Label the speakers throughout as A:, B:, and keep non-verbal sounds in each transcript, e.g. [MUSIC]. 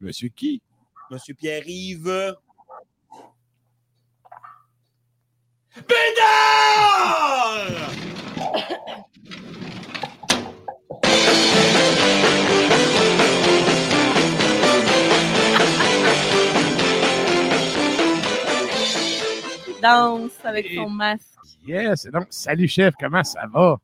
A: Monsieur qui?
B: Monsieur Pierre-Yves. Bédard!
C: Danse avec son masque.
A: Yes. Donc, salut chef, comment ça va?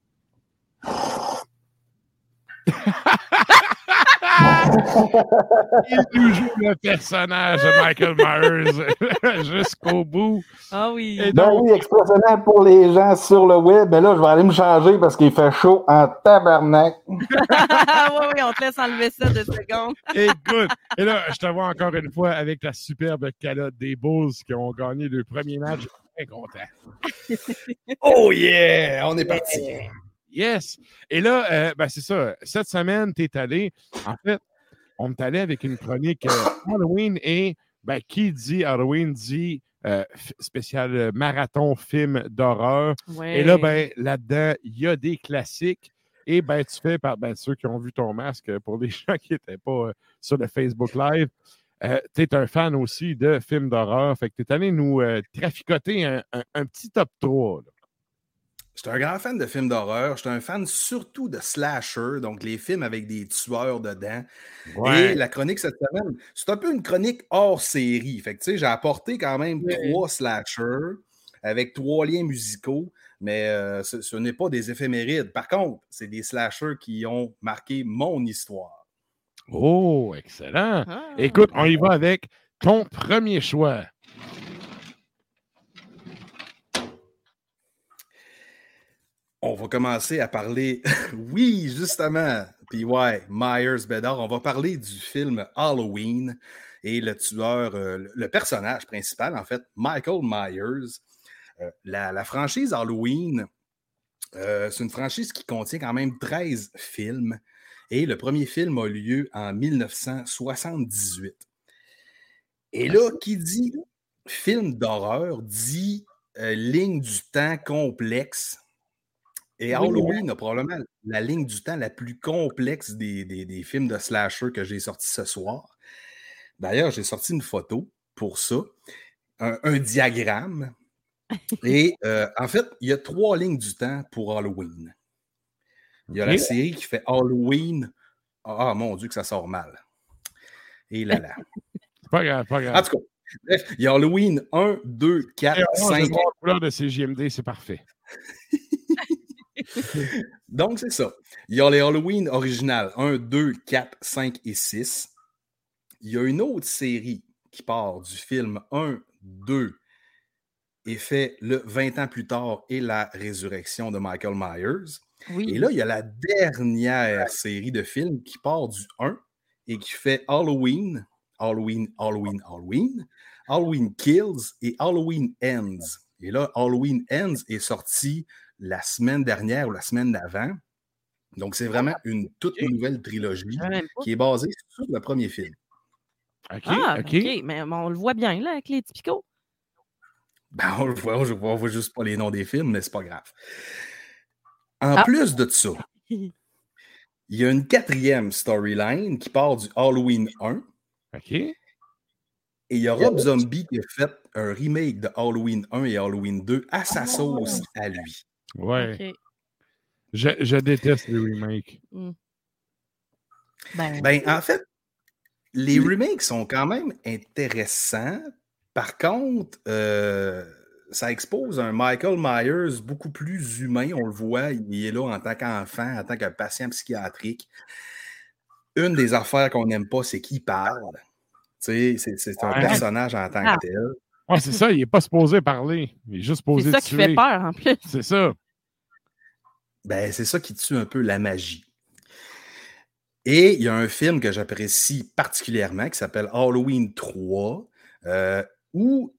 A: Il joue le personnage de Michael Myers [LAUGHS] jusqu'au bout.
C: Ah oui.
A: Et
D: Ben
A: donc,
D: oui, expressionnel pour les gens sur le web. Mais là, je vais aller me changer parce qu'il fait chaud en tabarnak. [LAUGHS] [LAUGHS]
C: oui, oui, on te laisse enlever ça deux secondes.
A: écoute, et là, je te vois encore une fois avec la superbe calotte des Bulls qui ont gagné le premier match. Très content.
B: Oh yeah! On est parti.
A: Yes! Et là, euh, ben c'est ça. Cette semaine, tu es allé. En fait, on est allé avec une chronique euh, Halloween et ben, qui dit Halloween dit euh, spécial euh, marathon film d'horreur.
C: Ouais.
A: Et là, ben, là-dedans, il y a des classiques. Et ben, tu fais par ben, ceux qui ont vu ton masque, pour les [LAUGHS] gens qui n'étaient pas euh, sur le Facebook Live, tu es un fan aussi de films d'horreur. Fait que tu es allé nous traficoter un, un- un petit top 3. là.
B: Je suis un grand fan de films d'horreur. Je suis un fan surtout de slasher, donc les films avec des tueurs dedans. Et la chronique cette semaine, c'est un peu une chronique hors série. Fait que, tu sais, j'ai apporté quand même trois slashers avec trois liens musicaux, mais euh, ce, ce n'est pas des éphémérides. Par contre, c'est des slashers qui ont marqué mon histoire.
A: Oh, excellent.
C: Ah.
A: Écoute, on y va avec ton premier choix.
B: On va commencer à parler, [LAUGHS] oui, justement, puis ouais, Myers Bedard, on va parler du film Halloween et le tueur, euh, le- personnage principal, en fait, Michael Myers. Euh, la, la franchise Halloween, euh, c'est une franchise qui contient quand même 13 films et le premier film a lieu en 1978. Et là, qui dit film d'horreur dit ligne du temps complexe. Et
D: Oui,
B: Halloween a probablement la ligne du temps la plus complexe des, des- des films de slasher que j'ai sortis ce soir. D'ailleurs, j'ai sorti une photo pour ça, un, un diagramme. [LAUGHS] Et euh, en fait, il y a trois lignes du temps pour Halloween. Il y a la série qui fait Halloween. Ah, mon Dieu, que ça sort mal. Et là là. [LAUGHS]
A: Pas grave, pas grave.
B: En tout cas, bref, il y a Halloween 1, 2, 4,
A: Et orange,
B: 5.
A: noir, couleur de CGMD, c'est parfait. [LAUGHS] [LAUGHS]
B: Donc, c'est ça. Il y a les Halloween originales 1, 2, 4, 5 et 6. Il y a une autre série qui part du film 1, 2 et fait le 20 ans plus tard et la résurrection de Michael Myers.
C: Oui.
B: Et là, il y a la dernière série de films qui part du 1 et qui fait Halloween, Halloween, Halloween, Halloween, Halloween Kills et Halloween Ends. Et là, Halloween Ends est sorti la semaine dernière ou la semaine d'avant. Donc, c'est vraiment une toute nouvelle trilogie qui est basée sur le premier film.
A: OK,
C: Ah,
A: OK.
C: OK. Mais on le voit bien, là, avec les typicaux.
B: Ben, on le voit, on le voit, juste pas les noms des films, mais c'est pas grave. En
C: Ah.
B: plus de ça, [LAUGHS] il y a une quatrième storyline qui part du Halloween 1.
A: OK.
B: Et il y a Rob Zombie qui a fait un remake de Halloween 1 et Halloween 2 à sa sauce à lui.
A: Ouais. Je, je déteste les remakes.
C: Mm. Ben,
B: Ben, en fait, les remakes sont quand même intéressants. Par contre, euh, ça expose un Michael Myers beaucoup plus humain. On le voit, il est là en tant qu'enfant, en tant que patient psychiatrique. Une des affaires qu'on n'aime pas, c'est qu'il parle. Tu sais, c'est un
A: Ouais.
B: personnage en tant
C: Ah.
B: que tel.
A: Ouais, c'est ça, il n'est pas supposé parler. Il est juste supposé
C: c'est ça qui fait peur en plus.
A: C'est ça.
B: Ben, c'est ça qui tue un peu la magie. Et il y a un film que j'apprécie particulièrement qui s'appelle Halloween 3, euh, où,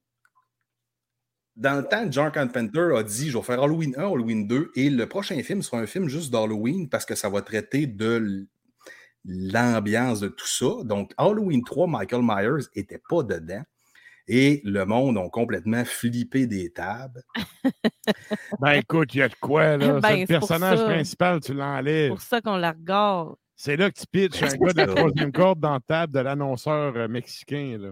B: dans le temps, John Carpenter a dit Je vais faire Halloween 1, Halloween 2, et le prochain film sera un film juste d'Halloween parce que ça va traiter de l'ambiance de tout ça. Donc, Halloween 3, Michael Myers n'était pas dedans. Et le monde a complètement flippé des tables.
A: Ben écoute, il y a de quoi, là? [LAUGHS]
C: Ben,
A: c'est le
C: c'est
A: personnage
C: ça.
A: principal, tu
C: C'est
A: l'enlèves.
C: pour ça qu'on la regarde.
A: C'est là que tu pitches un
B: C'est
A: gars de la troisième corde dans la table de l'annonceur euh, mexicain, là.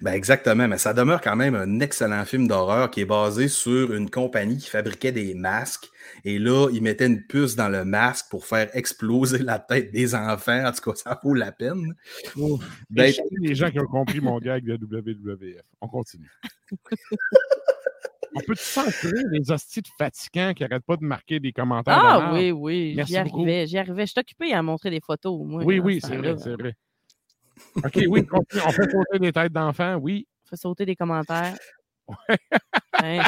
B: Ben exactement, mais ça demeure quand même un excellent film d'horreur qui est basé sur une compagnie qui fabriquait des masques. Et là, ils mettaient une puce dans le masque pour faire exploser la tête des enfants. En tout cas, ça vaut la peine.
A: Mais
B: Ben,
A: les gens qui ont compris mon gag de WWF. On continue. On peut censurer les hosties de fatigants qui n'arrêtent pas de marquer des commentaires
C: Ah oui, oui,
A: Merci
C: j'y
A: beaucoup.
C: arrivais, j'y arrivais. Je suis occupée à montrer des photos, moi.
A: Oui, oui,
C: ce
A: c'est vrai, c'est vrai. [LAUGHS] OK, oui, continue. On fait sauter des têtes d'enfants, oui.
C: On fait sauter des commentaires. [LAUGHS] Hein,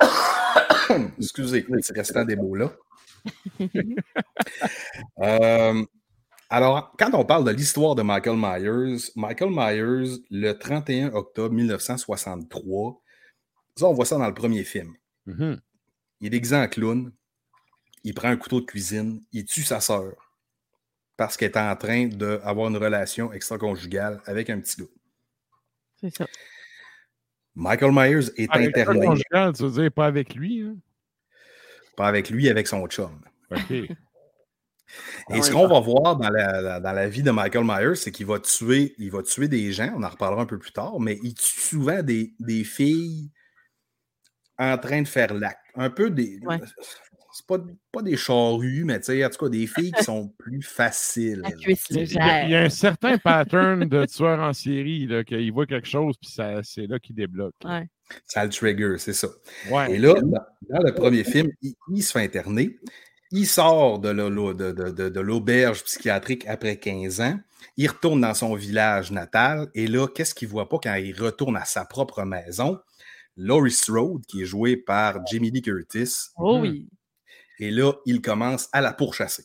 C: [COUGHS]
B: Excusez, c'est restant des mots-là. [LAUGHS] Euh, alors, quand on parle de l'histoire de Michael Myers, Michael Myers, le 31 octobre 1963, ça, on voit ça dans le premier film.
A: Mhm.
B: Il est déguisé en clown, il prend un couteau de cuisine, il tue sa sœur parce qu'elle est en train d'avoir une relation extra-conjugale avec un petit gars.
C: c'est ça.
B: Michael Myers est
A: Avec le
B: interné,
A: conjugal, tu veux dire pas avec lui, hein?
B: pas avec lui, avec son chum.
A: OK.
B: Et ce qu'on va voir dans la, la- dans la vie de Michael Myers, c'est qu'il va tuer, il va tuer des gens, on en reparlera un peu plus tard, mais il tue souvent des, des filles en train de faire l'acte. Un peu des.
C: Ouais.
B: C'est pas, pas des charrues, mais tu sais, en tout cas, des filles qui [LAUGHS] sont plus faciles.
C: La cuisse
A: Il y, a, il y a
C: légère.
A: un certain pattern de tueur en série, là, qu'il voit quelque chose, puis ça- c'est là qu'il débloque. là.
C: Ouais.
B: Ça le trigger, c'est ça.
A: Ouais.
B: Et là, dans, dans le premier film, il, il se fait interner. Il sort de de- de- de- de l'auberge psychiatrique après 15 ans. Il retourne dans son village natal. Et là, qu'est-ce qu'il voit pas quand il retourne à sa propre maison? Laurie Strode, qui est joué par Jamie Lee Curtis.
C: Oh oui.
B: Et là, il commence à la pourchasser.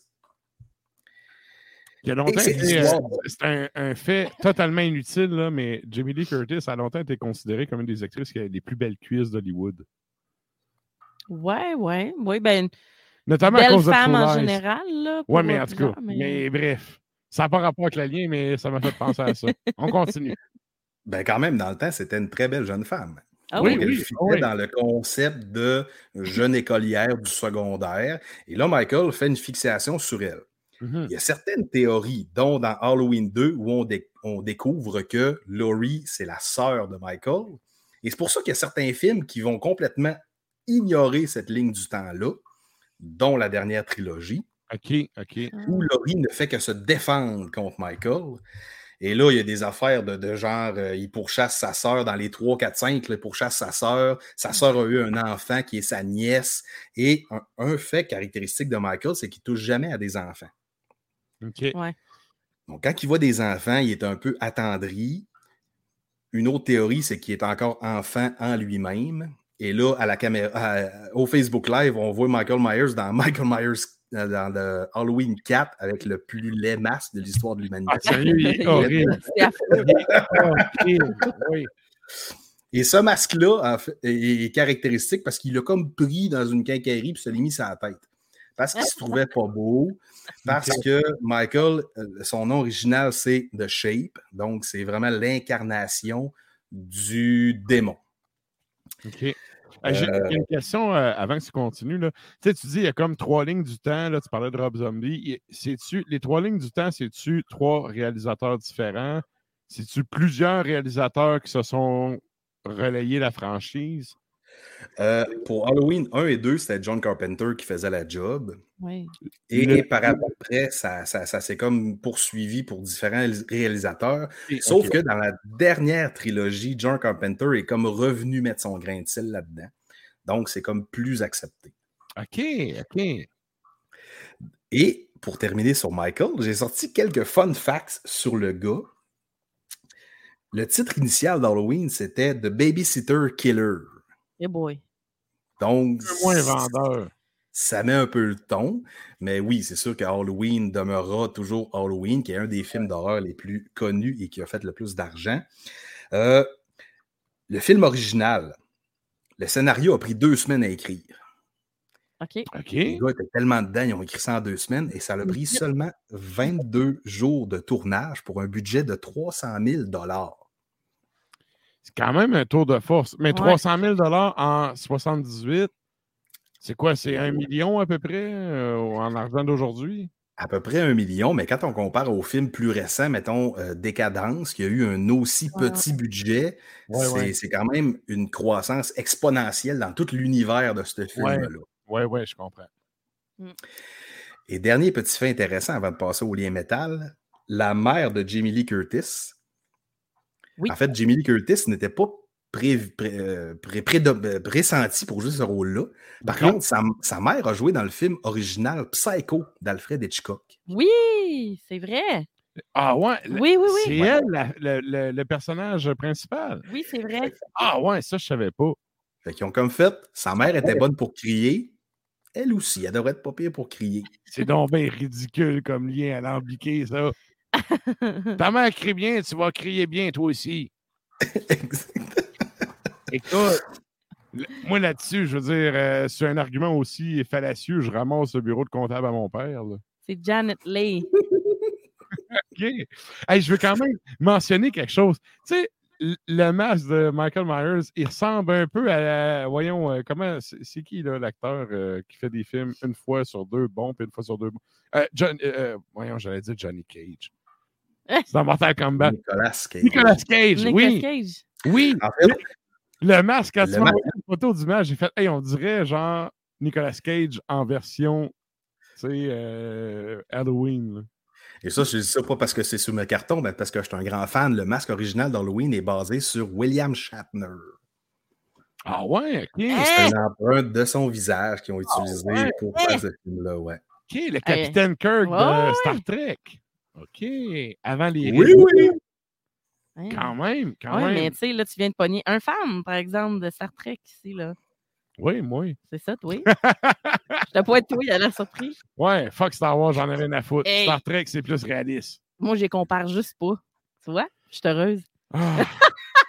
A: Il y a longtemps,
B: Et c'est
A: été, euh, c'est un, un fait totalement inutile, là, mais Jamie Lee Curtis a longtemps été considérée comme une des actrices qui a les plus belles cuisses d'Hollywood.
C: Ouais, ouais. Oui, ben,
A: Notamment à
C: belle
A: cause de
C: femme en général. Là,
A: Ouais, mais en tout cas,
C: mais-
A: mais bref. Ça n'a pas rapport avec le lien, mais ça m'a fait penser à ça. On continue.
B: Ben, quand même, dans le temps, c'était une très belle jeune femme.
C: Ah
A: Oui, oui?
B: dans le concept de jeune écolière du secondaire. Et là, Michael fait une fixation sur elle.
A: Mhm.
B: Il y a certaines théories, dont dans Halloween 2, où on, dé- on découvre que Laurie, c'est la sœur de Michael. Et c'est pour ça qu'il y a certains films qui vont complètement ignorer cette ligne du temps-là, dont la dernière trilogie,
A: OK, OK.
B: où Laurie ne fait que se défendre contre Michael. Et là, il y a des affaires de, de genre, euh, il pourchasse sa sœur dans les 3, 4, 5, là, il pourchasse sa sœur. Sa sœur a eu un enfant qui est sa nièce. Et un, un fait caractéristique de Michael, c'est qu'il touche jamais à des enfants.
A: OK.
B: Donc, quand il voit des enfants, il est un peu attendri. Une autre théorie, c'est qu'il est encore enfant en lui-même. Et là, à la caméra, à- au Facebook Live, on voit Michael Myers dans [LAUGHS] Michael Myers dans le Halloween 4 avec le plus laid masque de l'histoire de l'humanité.
A: Ah, sérieux, il est horrible. Oui.
B: Et ce masque-là en fait, est, caractéristique parce qu'il l'a comme pris dans une quincaillerie puis se l'est mis sur la tête. Parce qu'il se trouvait pas beau. Parce que Michael, euh, son nom original, c'est The Shape. Donc, c'est vraiment l'incarnation du démon.
A: OK. Euh, J'ai une question euh, avant que tu continues. Là. Tu sais, tu dis il y a comme trois lignes du temps. Là, tu parlais de Rob Zombie. C'est-tu, les trois lignes du temps, c'est-tu trois réalisateurs différents? C'est-tu plusieurs réalisateurs qui se sont relayés la franchise?
B: Euh, pour Halloween 1 et 2, c'était John Carpenter qui faisait la job.
C: Oui.
B: Et,
A: Le-
B: par après, ça, ça, ça s'est comme poursuivi pour différents réalisateurs.
A: Et-
B: Sauf que dans la dernière trilogie, John Carpenter est comme revenu mettre son grain de sel là-dedans. Donc, c'est comme plus accepté.
A: OK, OK.
B: Et pour terminer sur Michael, j'ai sorti quelques fun facts sur le gars. Le titre initial d'Halloween, c'était The Babysitter Killer.
C: Eh boy.
B: Donc,
A: Un peu moins vendeur.
B: ça met un peu le ton. Mais oui, c'est sûr que Halloween demeurera toujours Halloween, qui est un des films d'horreur les plus connus et qui a fait le plus d'argent. Euh, le film original, le scénario a pris deux semaines à écrire.
C: OK.
A: OK.
B: Les gars étaient tellement dedans, ils ont écrit ça en deux semaines et ça a pris seulement 22 jours de tournage pour un budget de 300 000
A: C'est quand même un tour de force. Mais
C: Ouais.
A: 300 000 en 78, c'est quoi? C'est un million à peu près euh, en argent d'aujourd'hui?
B: À peu près un million, mais quand on compare aux films plus récents, mettons euh, Décadence, qui a eu un aussi
C: Ouais,
B: petit budget,
A: Ouais,
B: c'est quand même une croissance exponentielle dans tout l'univers de ce film-là.
A: Oui, oui, je comprends.
B: Et dernier petit fait intéressant avant de passer au lien métal, la mère de Jamie Lee Curtis.
C: Oui.
B: En fait, Jamie Lee Curtis n'était pas pré, pré- euh, pré- euh, pressenti pour jouer ce rôle-là. Par contre, sa, sa mère a joué dans le film original Psycho d'Alfred Hitchcock.
C: Oui, c'est vrai.
A: Ah ouais? le-
C: Oui, oui,
A: C'est
C: oui.
A: elle, la- le, le- le personnage principal.
C: Oui, c'est vrai.
A: Ah ouais, ça, je savais pas.
B: Fait qu'ils ont comme fait, sa mère était bonne pour crier. Elle aussi, elle devrait être pas pire pour crier.
A: C'est donc bien ridicule comme lien alambiqué, ça. [LAUGHS] Ta mère crie bien, tu vas crier bien, toi aussi. Écoute, moi là-dessus, je veux dire, euh, c'est un argument aussi fallacieux. Je ramasse le bureau de comptable à mon père. là.
C: C'est Janet Leigh. [LAUGHS]
A: OK. Hey, je veux quand même mentionner quelque chose. Tu sais, le masque de Michael Myers, il ressemble un peu à, la- voyons, euh, comment, c'est c'est qui là, l'acteur euh, qui fait des films une fois sur deux bons, puis une fois sur deux bons? Euh, John, voyons, j'allais dire Johnny Cage. [LAUGHS] C'est dans Mortal Kombat.
B: Nicolas Cage.
A: Nicolas Cage,
C: Nicolas
A: oui.
C: Cage.
A: Oui.
B: En fait,
A: Le masque, quand
B: Le
A: tu m'as envoyé une photo du masque, j'ai fait, hey, on dirait genre Nicolas Cage en version, tu sais, euh, Halloween. là.
B: Et ça, je dis ça pas parce que c'est sur mes cartons, mais parce que je suis un grand fan. Le masque original d'Halloween est basé sur William Shatner.
A: Ah ouais, OK.
C: Hein?
B: C'est une empreinte de son visage qu'ils ont utilisé
A: ouais?
B: pour faire ce film-là, ouais.
A: OK, le capitaine Kirk de
C: ouais.
A: Star Trek. OK. Avant les
B: Oui, oui.
A: Quand même, quand
C: Ouais,
A: même.
C: mais tu sais, là, tu viens de pogner un fan, par exemple, de Star Trek ici, là.
A: Oui, moi.
C: C'est ça, toi? [LAUGHS] Je t'ai pas être toi, il a l'air surpris.
A: Ouais, fuck Star Wars, j'en ai rien à foutre.
C: Hey.
A: Star Trek, c'est plus réaliste.
C: Moi, je les compare juste pas. Tu vois? Je suis heureuse.
A: Ah.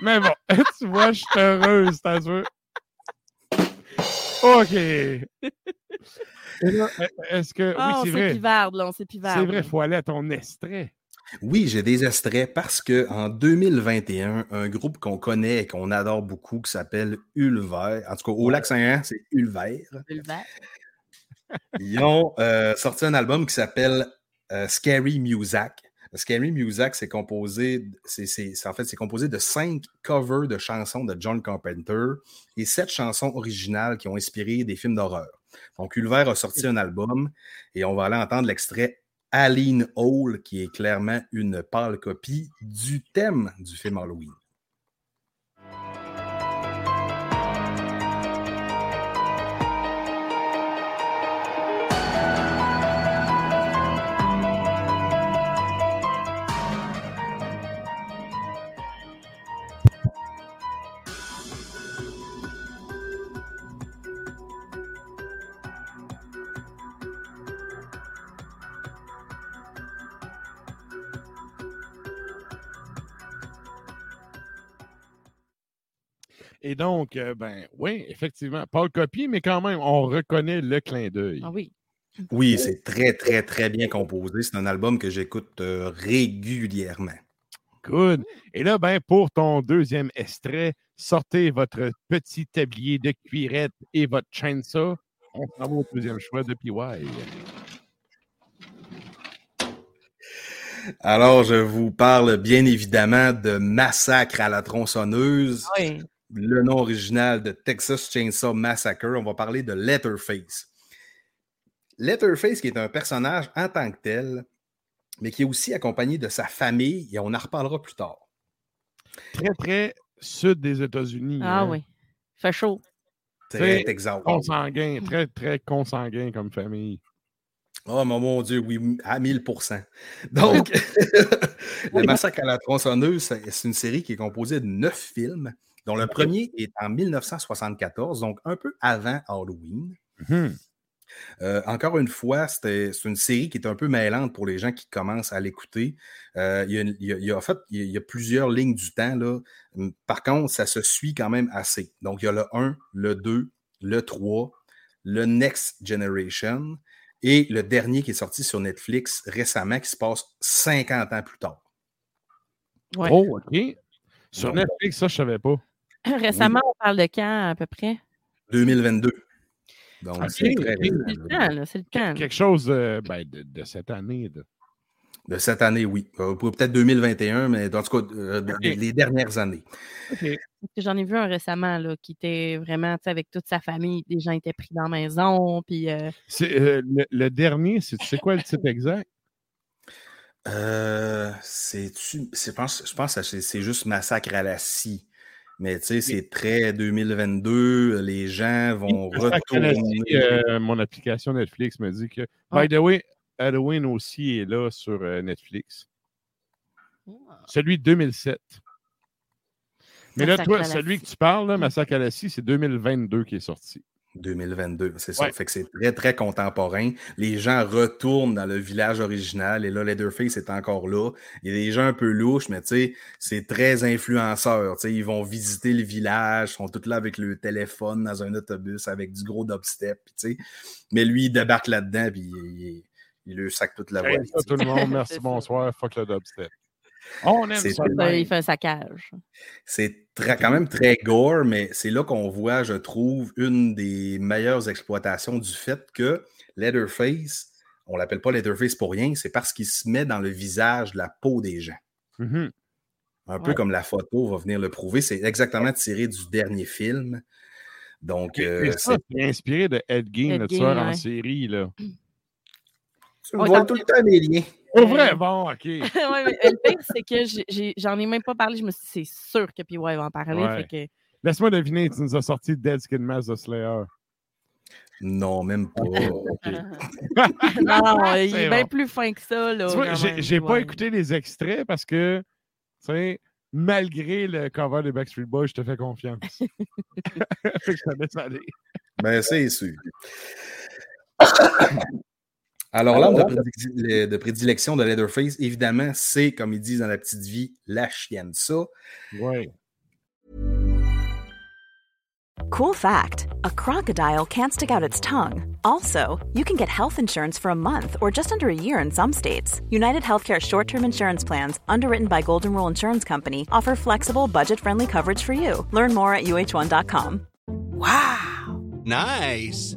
A: mais bon, [LAUGHS] tu vois, je suis heureuse, t'as vu? OK. Là, est-ce que.
C: Ah,
A: oui, c'est vrai.
C: pivarde, là, on s'est pivarde.
A: C'est vrai, il faut aller à ton extrait.
B: Oui, j'ai des extraits parce que en 2021, un groupe qu'on connaît et qu'on adore beaucoup qui s'appelle Ulver, en tout cas au lac Saint-Jean, c'est Ulver.
C: Le vert.
B: Ils ont euh, sorti un album qui s'appelle euh, Scary Music. Scary Music, c'est composé, c'est, en fait, c'est composé de cinq covers de chansons de John Carpenter et sept chansons originales qui ont inspiré des films d'horreur. Donc, Ulver a sorti un album et on va aller entendre l'extrait Aline Hall, qui est clairement une pâle copie du thème du film Halloween.
A: Et donc, euh, ben oui, effectivement, pas le copie, mais quand même, on reconnaît le clin d'œil.
C: Ah oui.
B: Oui, c'est très, très, très bien composé. C'est un album que j'écoute euh, régulièrement.
A: Good. Et là, ben, pour ton deuxième extrait, sortez votre petit tablier de cuirette et votre chainsaw. On s'en va au deuxième choix de PY.
B: Alors, je vous parle bien évidemment de Massacre à la tronçonneuse
C: Oui.
B: Le nom original de Texas Chainsaw Massacre. On va parler de Letterface. Letterface, qui est un personnage en tant que tel, mais qui est aussi accompagné de sa famille, et on en reparlera plus tard.
A: Très, très sud des États-Unis.
C: Ah
A: hein.
C: oui. Fait chaud.
B: Très
A: Très. Consanguin, très, très consanguin comme famille.
B: Oh mon, Dieu, oui, à 1000% Donc, [LAUGHS] [LAUGHS] Le Massacre à la tronçonneuse, c'est une série qui est composée de neuf films, dont le premier est en 1974, donc un peu avant Halloween.
A: Mhm.
B: Euh, encore une fois, c'est une série qui est un peu mêlante pour les gens qui commencent à l'écouter. Euh, il, en fait, il y a- il y a plusieurs lignes du temps. Là. Hum, Par contre, ça se suit quand même assez. Donc, il y a le 1, le 2, le 3, le Next Generation et le dernier qui est sorti sur Netflix récemment qui se passe 50 ans plus tard.
C: Ouais.
A: Oh, OK. Sur
B: Donc,
A: Netflix, ça, je savais pas. [LAUGHS]
C: Récemment, on parle de quand à peu près?
B: 2022. Donc,
A: Ok,
B: c'est
C: le
B: là.
C: temps, là. C'est le temps. là.
A: Quelque chose euh, ben, de, de cette année. de-
B: De cette année, oui. Euh, Peut-être 2021, mais en tout cas, euh, les dernières années.
C: Parce que J'en ai vu un récemment là, qui était vraiment tu sais, avec toute sa famille. Les gens étaient pris dans la maison. Puis, euh,
A: C'est, euh, le, le dernier, c'est tu sais quoi le titre exact?
B: Euh, c'est-tu- c'est- je pense, je pense que c'est c'est juste Massacre à la scie. Mais tu sais, c'est très 2022. Les gens vont
A: Massacre
B: retourner.
A: euh, mon application Netflix me dit que, by the way, Halloween aussi est là sur euh, Netflix. Celui de 2007. Mais là,
C: Massacre
A: toi, celui que tu parles, là, Massacre à la scie, c'est 2022 qui est sorti.
B: 2022, c'est ça.
A: Ouais.
B: Fait que c'est très, très contemporain. Les gens retournent dans le village original et là, Leatherface est encore là. Il y a des gens un peu louches, mais tu sais, c'est très influenceur. Tu sais, ils vont visiter le village, ils sont tous là avec le téléphone dans un autobus avec du gros dubstep. tu sais. Mais lui, il débarque là-dedans puis il, il, il lui sac toute la voie.
A: tout le monde, [LAUGHS] merci, bonsoir, fuck le dubstep. On aime ça.
C: il fait un saccage.
B: C'est très- quand même très gore, mais c'est là qu'on voit, je trouve, une des meilleures exploitations du fait que Leatherface, on l'appelle pas Leatherface pour rien, c'est parce qu'il se met dans le visage de la peau des gens.
A: Mhm.
B: Un peu comme la photo va venir le prouver. C'est exactement tiré du dernier film. Donc, euh, c'est-
A: inspiré de Ed Gein,
C: Ed
A: le
C: Gein,
A: en série. Là. [CLEARS THROAT]
B: tu vois
C: t'en-
B: tout le temps les liens.
A: Au vrai, bon, OK. [LAUGHS]
C: ouais, mais le pire, c'est que j'en ai, même pas parlé. Je me suis dit, c'est sûr que PY va en parler.
A: Ouais. Laisse-moi deviner, tu nous as sorti Dead Skin Mass de Slayer.
B: Non, même pas. [LAUGHS] [LAUGHS]
C: Non, il est bien
A: bon.
C: plus fin que ça.
A: J'ai pas écouté les extraits parce que, tu sais, malgré le cover des Backstreet Boys, je te fais confiance. fait que ça laisse aller.
B: Ben, c'est sûr. [COUGHS] [COUGHS] [COUGHS] Alors, l'arme de, de prédilection de Leatherface, évidemment, c'est, comme ils disent dans la petite vie, la chienne. Ça,
A: Ouais.
E: Cool fact a crocodile can't stick out its tongue. Also, you can get health insurance for a month or just under a year in some states. United Healthcare short term insurance plans, underwritten by Golden Rule Insurance Company, offer flexible, budget friendly coverage for you. Learn more at uh1.com.
F: Nice.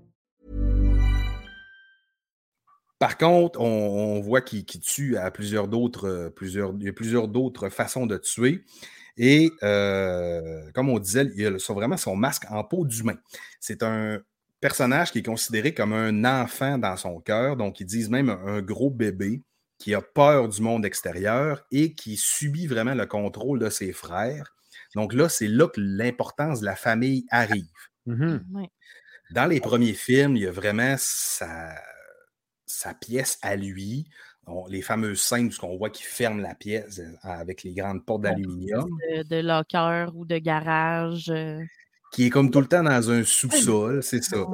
B: Par contre, on, on voit qu'il tue à plusieurs d'autres, euh, plusieurs, il y a plusieurs d'autres façons de tuer. Et euh, comme on disait, il a son- vraiment son masque en peau d'humain. C'est un personnage qui est considéré comme un enfant dans son cœur, donc ils disent même un, gros bébé qui a peur du monde extérieur et qui subit vraiment le contrôle de ses frères. Donc là, c'est là que l'importance de la famille arrive.
A: Mhm.
C: Ouais.
B: Dans les premiers films, il y a vraiment sa, sa pièce à lui. On- les fameuses scènes où on voit qu'il ferme la pièce euh, avec les grandes portes d'aluminium,
C: De, de locker ou de garage. euh,
B: qui est comme tout le temps dans un sous-sol, c'est ça.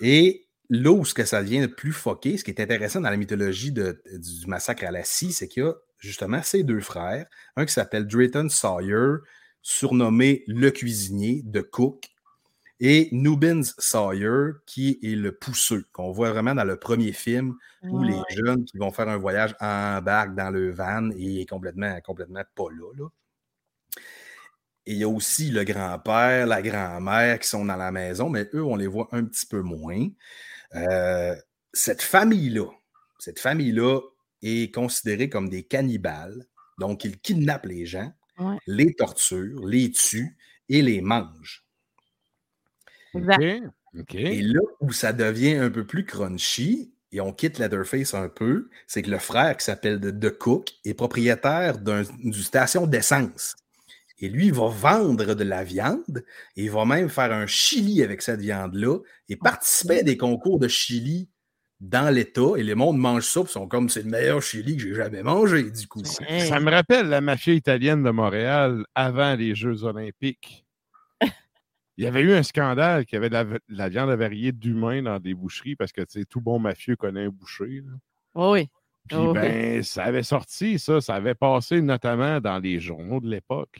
B: Et là où ce que ça devient le plus foqué, ce qui est intéressant dans la mythologie de- du massacre à la scie, c'est qu'il y a justement ces deux frères, un qui s'appelle Drayton Sawyer, surnommé le cuisinier de Cook, et Nubins Sawyer, qui est le pousseux, qu'on voit vraiment dans le premier film, où les jeunes qui vont faire un voyage embarquent dans le van et il est complètement, complètement pas là. là. Et il y a aussi le grand-père, la grand-mère qui sont dans la maison, mais eux, on les voit un petit peu moins. Euh, cette famille-là, cette famille-là est considérée comme des cannibales. Donc, ils kidnappent les gens, les torturent, les tuent et les mangent. Et là où ça devient un peu plus crunchy, et on quitte Leatherface un peu, c'est que le frère qui s'appelle The Cook est propriétaire d'une station d'essence. Et lui, il va vendre de la viande et il va même faire un chili avec cette viande-là et participer à des concours de chili dans l'État. Et les mondes mangent ça, ils sont comme c'est le meilleur chili que j'ai jamais mangé, du coup.
A: Ça me rappelle la mafia italienne de Montréal avant les Jeux Olympiques. Il y avait eu un scandale qu'il y avait de la, viande avariée d'humains dans des boucheries parce que tout bon mafieux connaît un boucher.
C: Oh oui.
A: Puis, oh ben, ça avait sorti, ça, ça avait passé notamment dans les journaux de l'époque.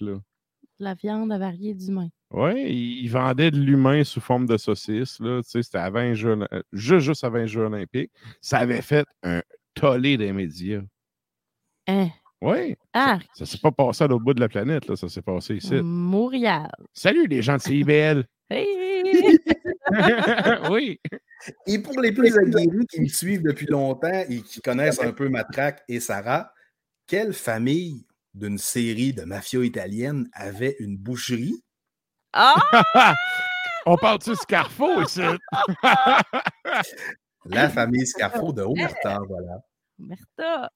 C: La viande avariée d'humains.
A: Oui, ils vendaient de l'humain sous forme de saucisse. C'était avant un jeu, euh, juste, juste avant un jeu olympique. Ça avait fait un tollé des médias.
C: Hein?
A: Oui. Ah. Ça, ne s'est pas passé à l'autre bout de la planète, là. ça s'est passé ici.
C: Montréal.
A: Salut les gens de CIBL. [LAUGHS]
C: Hey! [LAUGHS]
A: oui.
B: Et pour les plus aguerris qui me suivent depuis longtemps et qui connaissent un peu Matraque et Sarah, quelle famille d'une série de mafia italienne avait une boucherie?
C: Ah! [LAUGHS]
A: On parle-tu Scarfo ici?
B: La famille Scarfo de Omerta, voilà.
C: Omerta.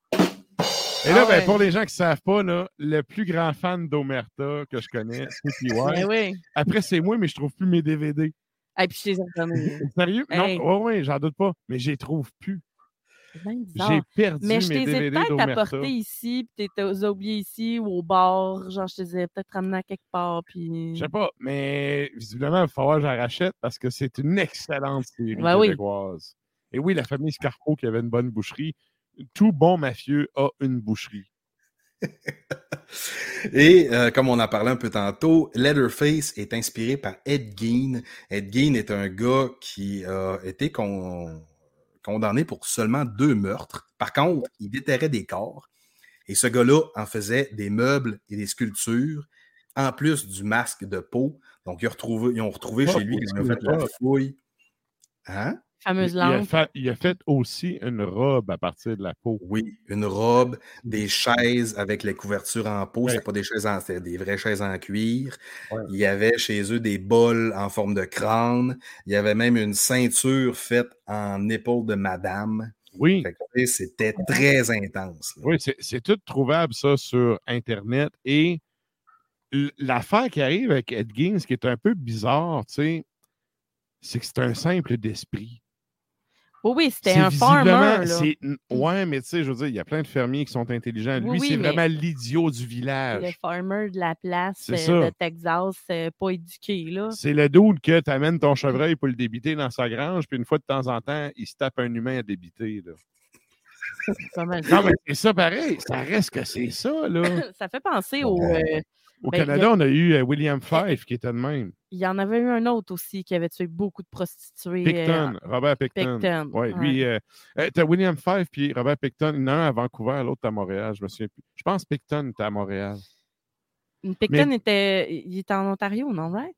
A: Et là, ah ben, pour les gens qui ne savent pas, là, le plus grand fan d'Omerta que je connais, c'est PY.
C: Ben
A: Après, c'est moi, mais je ne trouve plus mes DVD.
C: Et puis, je les ai [LAUGHS]
A: Sérieux? Non, oui, oui, j'en doute pas, mais je les trouve plus. J'ai perdu
C: mais
A: je mes
C: DVD
A: ai peut-être
C: apportés ici, puis tu les oubliés ici ou au bar. Genre, je te les ai peut-être ramenés à quelque part. Puis...
A: Je sais pas, mais visiblement, il va falloir que j'en rachète parce que c'est une excellente série
C: ben
A: québécoise. Et oui, la famille Scarpo qui avait une bonne boucherie, tout bon mafieux a une boucherie. [LAUGHS]
B: Et euh, comme on en parlait un peu tantôt, Leatherface est inspiré par Ed Gein. Ed Gein est un gars qui a été condamné pour seulement deux meurtres. Par contre, il déterrait des corps. Et ce gars-là en faisait des meubles et des sculptures, en plus du masque de peau. Donc, ils, ont retrouvé, chez lui, ils ont fait la fouille. Hein?
C: Fameuse
A: il, a fait, il, a fait, aussi une robe à partir de la peau.
B: Oui, une robe, des chaises avec les couvertures en peau. C'est pas des chaises en, c'était des vraies chaises en cuir. Il y avait chez eux des bols en forme de crâne. Il y avait même une ceinture faite en épaule de madame.
A: Oui.
B: C'était très intense.
A: Oui, c'est tout trouvable, ça, sur Internet. Et l'affaire qui arrive avec Ed Gein, ce qui est un peu bizarre, tu sais, c'est que c'est un simple d'esprit.
C: Oui, oui, c'était un farmer.
A: Mmh. Ouais, mais tu sais, je veux dire, il y a plein de fermiers qui sont intelligents. Lui, c'est vraiment l'idiot du village.
C: Le farmer de la place euh, de Texas, euh, pas éduqué, là.
A: C'est le doute que tu amènes ton chevreuil pour le débiter dans sa grange, puis une fois de temps en temps, il se tape un humain à débiter, là. [LAUGHS] non, mais c'est ça pareil. Ça reste que c'est ça, là. [COUGHS]
C: ça fait penser au. Euh,
A: au ben, Canada, on a eu euh, William Fife qui était de même.
C: Il y en avait eu un autre aussi qui avait tué beaucoup de prostituées.
A: Picton, euh, Robert Picton.
C: Picton.
A: Ouais, lui, euh, tu as William Fife puis Robert Picton. Il y en a un à Vancouver, l'autre à Montréal. Je me souviens plus. Je pense que Picton était à Montréal.
C: Picton était, il était en Ontario, non, right?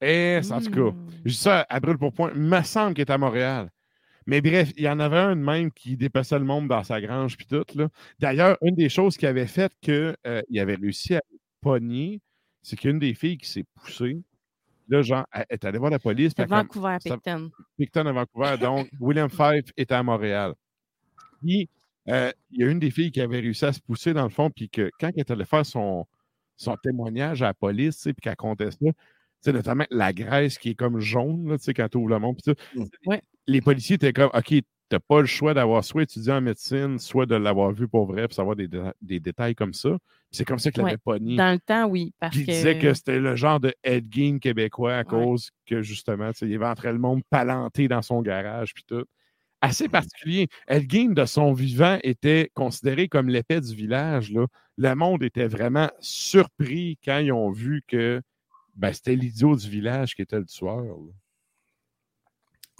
A: Eh, en tout cas, hmm. je dis ça à brûle pour point. Il me semble qu'il était à Montréal. Mais bref, il y en avait un de même qui dépassait le monde dans sa grange puis tout. D'ailleurs, une des choses qui avait fait qu'il euh, avait réussi à pogner, c'est qu'une des filles qui s'est poussée, là, genre, elle est allée voir la police.
C: À Vancouver, Picton.
A: Picton à Vancouver. Donc, [LAUGHS] William Fife était à Montréal. Puis, euh, il y a une des filles qui avait réussi à se pousser dans le fond, puis que quand elle est allée faire son, son témoignage à la police, puis qu'elle conteste ça, c'est notamment la graisse qui est comme jaune, là, quand tu ouvres le monde.
C: Ouais
A: les policiers étaient comme, OK, pas le choix d'avoir soit étudié en médecine, soit de l'avoir vu pour vrai, pour savoir des, détails comme ça. C'est comme ça qu'il l'avait pas nié.
C: Dans le temps, oui. Parce
A: il disait que c'était le genre de Ed Gein québécois à cause que justement, il avait entré le monde palanté dans son garage puis tout. Assez particulier. Ed Gein, de son vivant, était considéré comme l'épée du village. Là. Le monde était vraiment surpris quand ils ont vu que Ben, c'était l'idiot du village qui était le tueur. là.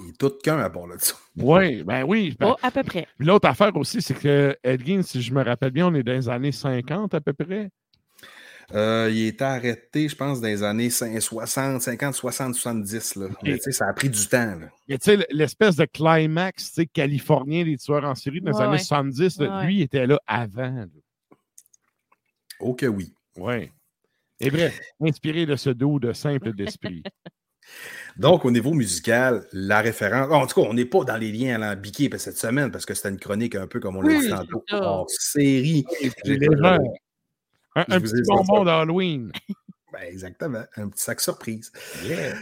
B: Il est tout qu'un à part là-dessus.
A: Oui, ben oui. ben-
C: Pas à peu près.
A: Puis L'autre affaire aussi, c'est que Edgin, si je me rappelle bien, on est dans les années 50 à peu près.
B: Euh, il était arrêté, je pense, dans les années 5 60, 50, 60, 70. Là. Mais, tu sais, ça a pris du temps. là.
A: Mais tu sais, l'espèce de climax californien des tueurs en série dans les années
C: ouais.
A: 70, là,
C: Ouais,
A: lui, il était là avant. là.
B: Oh que oui.
A: Ouais. Et bref, inspiré de ce dos de simple d'esprit. [LAUGHS]
B: Donc, au niveau musical, la référence. En tout cas, on n'est pas dans les liens alambiqués parce que cette semaine, parce que c'était une chronique un peu comme on l'a
C: Oui,
B: dit tantôt, en série.
A: J'ai. Un,
B: Je
A: un petit bonbon d'Halloween.
B: Ben, exactement. Un petit sac surprise.
A: Yeah.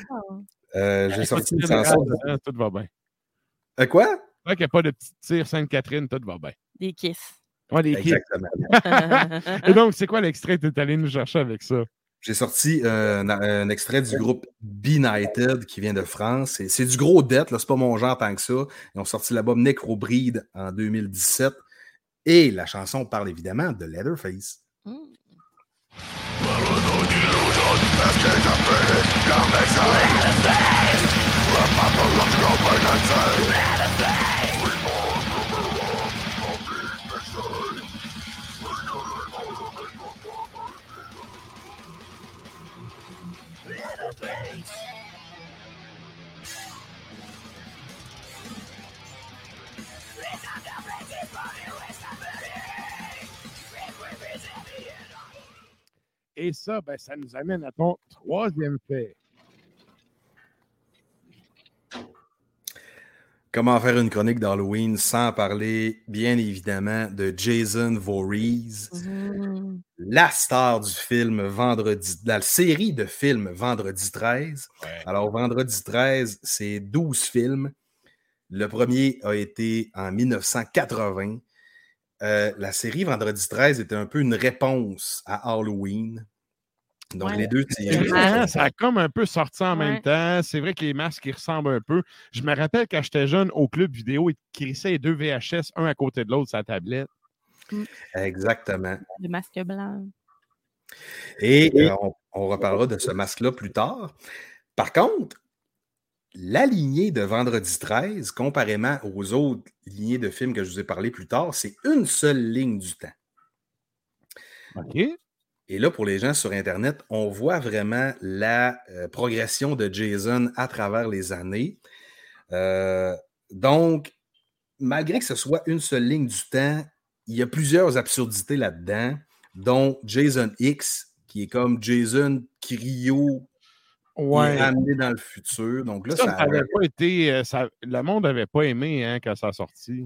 B: Euh, J'ai sorti une
A: de
B: chanson.
A: dedans, Tout va bien.
B: Euh, quoi?
A: Tant qu'il n'y a pas de petit tir Sainte-Catherine, tout va bien.
C: Des kiss.
A: Ouais, des kids.
B: Exactement. [LAUGHS] [LAUGHS]
A: Et donc, c'est quoi l'extrait que tu es allé nous chercher avec ça?
B: J'ai sorti euh, un, un extrait du groupe Benighted qui vient de France. C'est- du gros dette, là, c'est pas mon genre tant que ça. Ils ont sorti l'album Necrobreed en 2017. Et la chanson parle évidemment de Leatherface.
C: Mm.
A: Et ça, ben, ça nous amène à ton troisième fait.
B: Comment faire une chronique d'Halloween sans parler, bien évidemment, de Jason Voorhees,
C: Mm.
B: la star du film Vendredi, de la série de films Vendredi 13. Alors, Vendredi 13, c'est 12 films. Le premier a été en 1980. Euh, la série Vendredi 13 était un peu une réponse à Halloween. Donc,
C: Ouais.
B: les deux
A: marrant, [LAUGHS] ça a comme un peu sorti en même temps. C'est vrai que les masques, ils ressemblent un peu. Je me rappelle quand j'étais jeune au club vidéo, ils crissaient les deux VHS, un à côté de l'autre, la tablette.
B: Exactement.
C: Le masque blanc.
B: Et euh, on, on reparlera de ce masque-là plus tard. Par contre, la lignée de Vendredi 13, comparément aux autres lignées de films que je vous ai parlé plus tard, c'est une seule ligne du temps.
A: OK?
B: Et là, pour les gens sur Internet, on voit vraiment la euh, progression de Jason à travers les années. Euh, donc, malgré que ce soit une seule ligne du temps, il y a plusieurs absurdités là-dedans, dont Jason X, qui est comme Jason Cryo
A: Ouais.
B: amené dans le futur. Donc là,
A: Ça,
B: ça
A: ça avait pas été. euh, ça- le monde n'avait pas aimé hein, quand ça a sorti.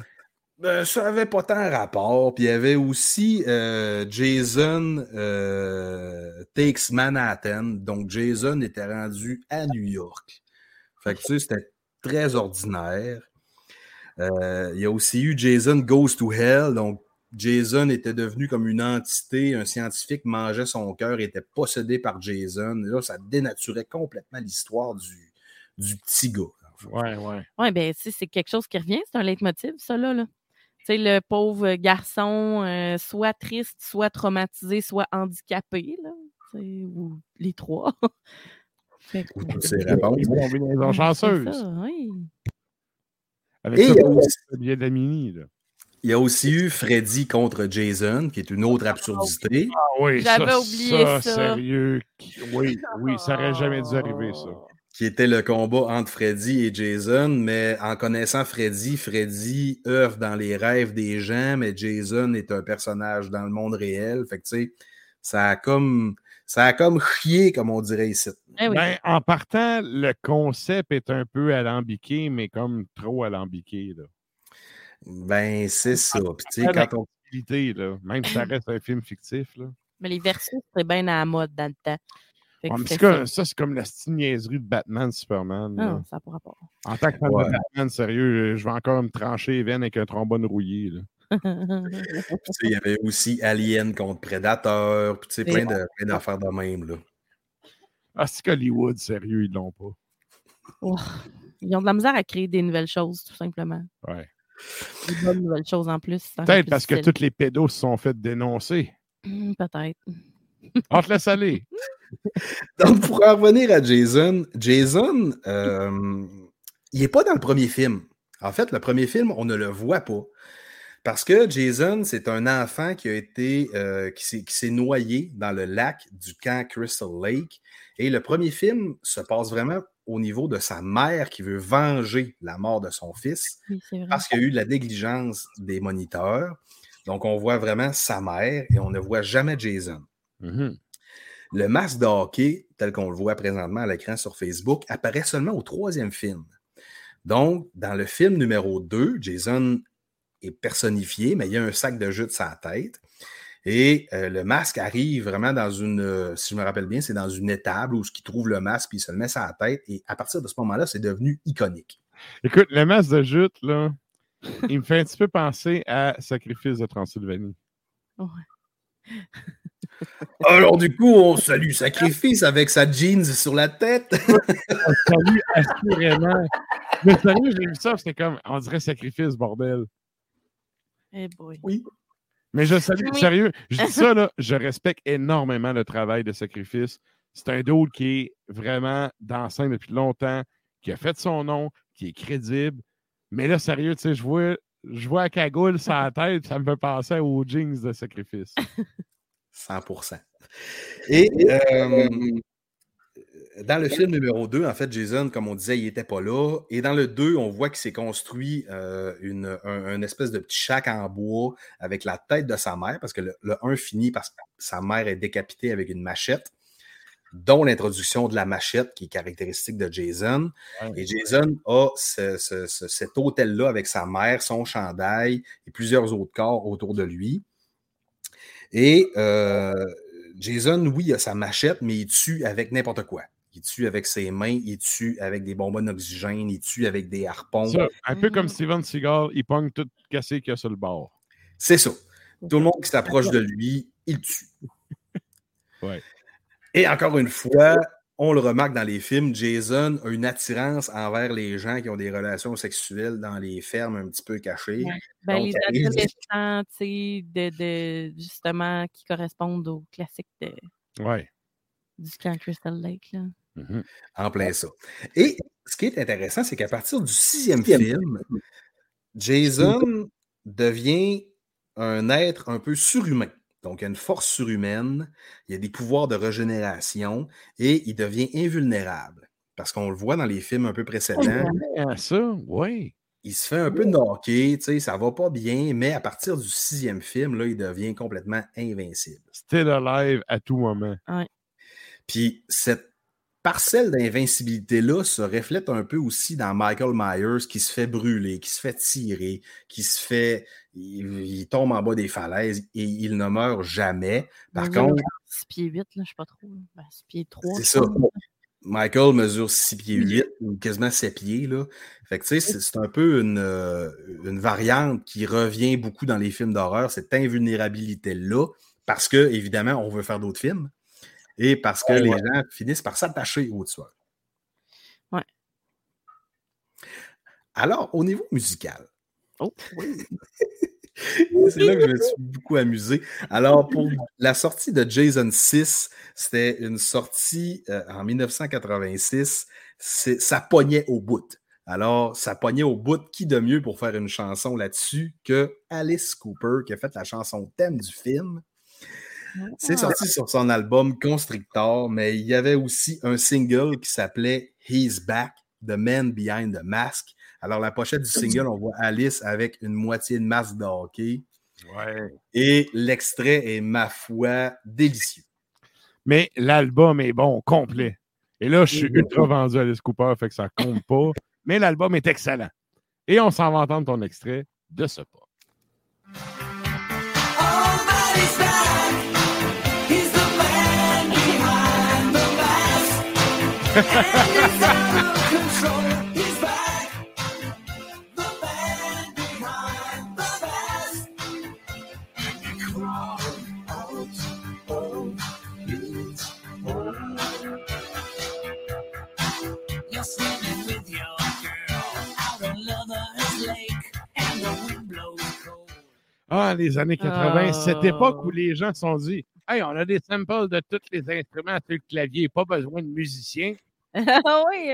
B: Ben, ça n'avait pas tant rapport. Puis il y avait aussi euh, Jason euh, Takes Manhattan. Donc Jason était rendu à New York. Fait que tu sais, c'était très ordinaire. Euh, il y a aussi eu Jason Goes to Hell. Donc Jason était devenu comme une entité. Un scientifique mangeait son cœur, était possédé par Jason. Et là, ça dénaturait complètement l'histoire du, du petit gars.
A: Ouais, ouais.
C: Oui, ben, tu sais, c'est quelque chose qui revient, c'est un leitmotiv, ça, là. là. Tu sais, le pauvre garçon, euh, soit triste, soit traumatisé, soit handicapé, là. Ou les trois. [LAUGHS] Fait
B: Ou toutes ces réponses.
A: Ils ont une
C: Ouais,
A: chanceuse.
C: c'est ça, oui.
A: Avec
B: Et
A: ça,
B: il y a aussi-
A: le billet de la mini. Là.
B: Il y a aussi eu Freddy contre Jason, qui est une autre absurdité.
A: Ah oui,
C: J'avais
A: ça,
C: oublié ça.
A: Sérieux. qui- Oui, oui, ça aurait jamais dû arriver, ça.
B: Qui était le combat entre Freddy et Jason, mais en connaissant Freddy, Freddy œuvre dans les rêves des gens, mais Jason est un personnage dans le monde réel. Fait que tu sais, ça a comme ça a comme chié, comme on dirait ici.
C: Eh oui.
A: Ben, en partant, le concept est un peu alambiqué, mais comme trop alambiqué. Là.
B: Ben, c'est ça. Puis quand on.
A: là, même si ça reste un film fictif. Là.
C: Mais les versus, c'est bien à la mode dans le temps. Fait
A: comme-
C: ça.
A: c'est comme la niaiserie de Batman, Superman. là.
C: Non, ça n'a pas.
A: En tant que fan
B: Ouais.
A: de Batman, sérieux, je vais encore me trancher les veines avec un trombone rouillé. Là. [LAUGHS]
B: Il y avait aussi Alien contre Predator, puis tu sais,
C: Et-
B: plein de- plein d'affaires de même. Là.
A: Ah, c'est qu'Hollywood, sérieux, ils l'ont pas.
C: Oh, Ils ont de la misère à créer des nouvelles choses, tout simplement.
A: Ouais.
C: Des bonnes nouvelles choses en plus.
A: Peut-être parce que tous les pédos se sont fait dénoncer.
C: Hmm, Peut-être.
A: On te laisse aller. [LAUGHS] [LAUGHS]
B: Donc, pour en revenir à Jason, Jason, euh, il n'est pas dans le premier film. En fait, le premier film, on ne le voit pas. Parce que Jason, c'est un enfant qui a été euh, qui s'est noyé dans le lac du camp Crystal Lake. Et le premier film se passe vraiment au niveau de sa mère qui veut venger la mort de son fils parce qu'il y a eu de la négligence des moniteurs. Donc, on voit vraiment sa mère et on ne voit jamais Jason.
A: Mhm.
B: Le masque de hockey, tel qu'on le voit présentement à l'écran sur Facebook, apparaît seulement au troisième film. Donc, dans le film numéro 2, Jason est personnifié, mais il y a un sac de jus de sa tête. Et euh, le masque arrive vraiment dans une, euh, si je me rappelle bien, c'est dans une étable où ce qui trouve le masque, puis il se le met sur la tête. Et à partir de ce moment-là, c'est devenu iconique.
A: Écoute, le masque de jute, là, il me fait un petit peu penser à Sacrifice de Transylvanie.
C: Ouais. [LAUGHS]
B: Alors, du coup, on salue Sacrifice avec sa jeans sur la tête. [LAUGHS]
A: Salut, assurément. Mais sérieux, j'ai vu ça, c'était comme, on dirait Sacrifice, bordel.
C: Eh boy.
B: Oui.
A: Mais je salue,
C: Oui.
A: sérieux, je dis ça, là, [LAUGHS] je respecte énormément le travail de Sacrifice. C'est un dude qui est vraiment dans la scène depuis longtemps, qui a fait son nom, qui est crédible. Mais là, sérieux, tu sais, je vois, je vois cagoule la tête, ça me fait penser aux jeans de Sacrifice.
B: 100% Et euh, dans le film numéro 2, en fait, Jason, comme on disait, il n'était pas là. Et dans le 2, on voit qu'il s'est construit euh, une, un, espèce de petit shack en bois avec la tête de sa mère, parce que le, le 1 finit parce que sa mère est décapitée avec une machette, dont l'introduction de la machette qui est caractéristique de Jason. Et Jason a ce- ce- ce- cet hôtel-là avec sa mère, son chandail et plusieurs autres corps autour de lui. Et euh, Jason, oui, il a sa machette, mais il tue avec n'importe quoi. Il tue avec ses mains, il tue avec des bonbons d'oxygène, il tue avec des harpons.
A: Ça, un peu comme
C: Mhm.
A: Steven Seagal, il pogne tout cassé qu'il y a sur le bord.
B: C'est ça. Tout le monde qui s'approche de lui, il tue.
A: Ouais.
B: Et encore une fois, on le remarque dans les films, Jason a une attirance envers les gens qui ont des relations sexuelles dans les fermes un petit peu cachées.
C: Ouais. Ben,
B: Donc,
C: les adolescents, tu sais, de, de, justement, qui correspondent au classique de,
A: Ouais.
C: du camp Crystal Lake. Là.
A: Mhm.
B: En plein ça. Et ce qui est intéressant, c'est qu'à partir du sixième film, Jason devient un être un peu surhumain. Donc, il a une force surhumaine, il a des pouvoirs de régénération et il devient invulnérable. Parce qu'on le voit dans les films un peu précédents,
A: Ah, ça, oui.
B: il se fait un peu knocker, tu sais, ça va pas bien, mais à partir du sixième film, là, il devient complètement invincible.
A: Still alive à tout moment.
B: Puis cette parcelle d'invincibilité-là se reflète un peu aussi dans Michael Myers qui se fait brûler, qui se fait tirer, qui se fait. Il, il tombe en bas des falaises et il ne meurt jamais. Par contre,
C: 6 pieds 8, là, je sais pas trop. là. Ben, 6 pieds 3.
B: c'est ça. Michael mesure 6 pieds 8 ou quasiment 7 pieds. Là. Fait que c'est un peu une, euh, une variante qui revient beaucoup dans les films d'horreur, cette invulnérabilité-là, parce que, évidemment, on veut faire d'autres films et parce que les gens finissent par s'attacher au tueur.
C: Ouais.
B: Alors, au niveau musical,
C: Oh, oui. [LAUGHS]
B: c'est là que je me suis beaucoup amusé. Alors, pour la sortie de Jason 6, c'était une sortie euh, en 1986. C'est- Ça pognait au bout. Alors, ça pognait au bout. Qui de mieux pour faire une chanson là-dessus que Alice Cooper, qui a fait la chanson thème du film? C'est sorti sur son album Constrictor, mais il y avait aussi un single qui s'appelait He's Back, The Man Behind the Mask. Alors, la pochette du single, on voit Alice avec une moitié de masque de hockey.
A: Ouais.
B: Et l'extrait est, ma foi, délicieux.
A: Mais l'album est bon, complet. Et là, je suis ultra vendu à Alice Cooper, fait que ça compte pas. Mais l'album est excellent. Et on s'en va entendre ton extrait de ce pas. Ah, les années 80,
C: Ah.
A: cette époque où les gens se sont dit Hey, on a des samples de tous les instruments sur le clavier, pas besoin de musiciens. [LAUGHS]
C: Ah oui,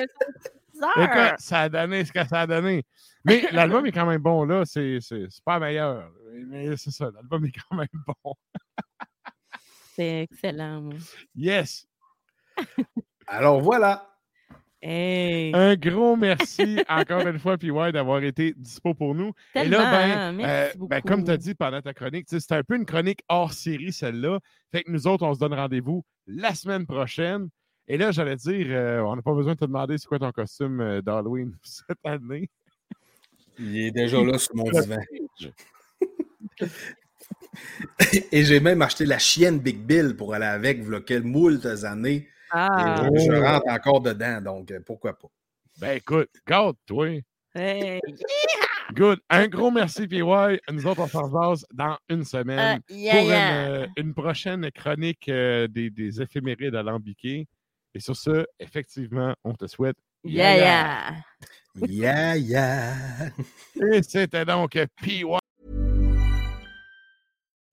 C: c'est
A: Écoute, ça a donné ce que ça a donné. Mais [LAUGHS] l'album est quand même bon, là. C'est c'est- c'est pas meilleur. Mais c'est ça, l'album est quand même bon. [LAUGHS]
C: C'est excellent. moi.
A: Yes!
B: Alors voilà.
C: Hey,
A: Un gros merci encore une fois, PY, d'avoir été dispo pour nous. Et
C: tellement,
A: là, ben,
C: merci
A: euh, ben,
C: beaucoup.
A: comme tu as dit pendant ta chronique, c'était un peu une chronique hors série, celle-là. Fait que nous autres, on se donne rendez-vous la semaine prochaine. Et là, j'allais dire, euh, on n'a pas besoin de te demander c'est quoi ton costume euh, d'Halloween [LAUGHS] cette année.
B: Il est déjà là sur mon [LAUGHS] divan. [LAUGHS] Et j'ai même acheté la chienne Big Bill pour aller avec, voilà quelle moult années.
C: Ah,
B: Et je, je rentre encore dedans, donc euh, pourquoi pas.
A: Ben écoute, garde-toi.
C: hey.
A: Good. Un gros merci, PY. Nous autres, on s'en revoit dans une semaine
C: Ah, yeah,
A: pour une,
C: yeah.
A: une prochaine chronique euh, des, des éphémérides alambiquées. Et sur ce, effectivement, on te souhaite.
C: Yeah, yeah.
B: Yeah, yeah.
A: Et c'était donc PY.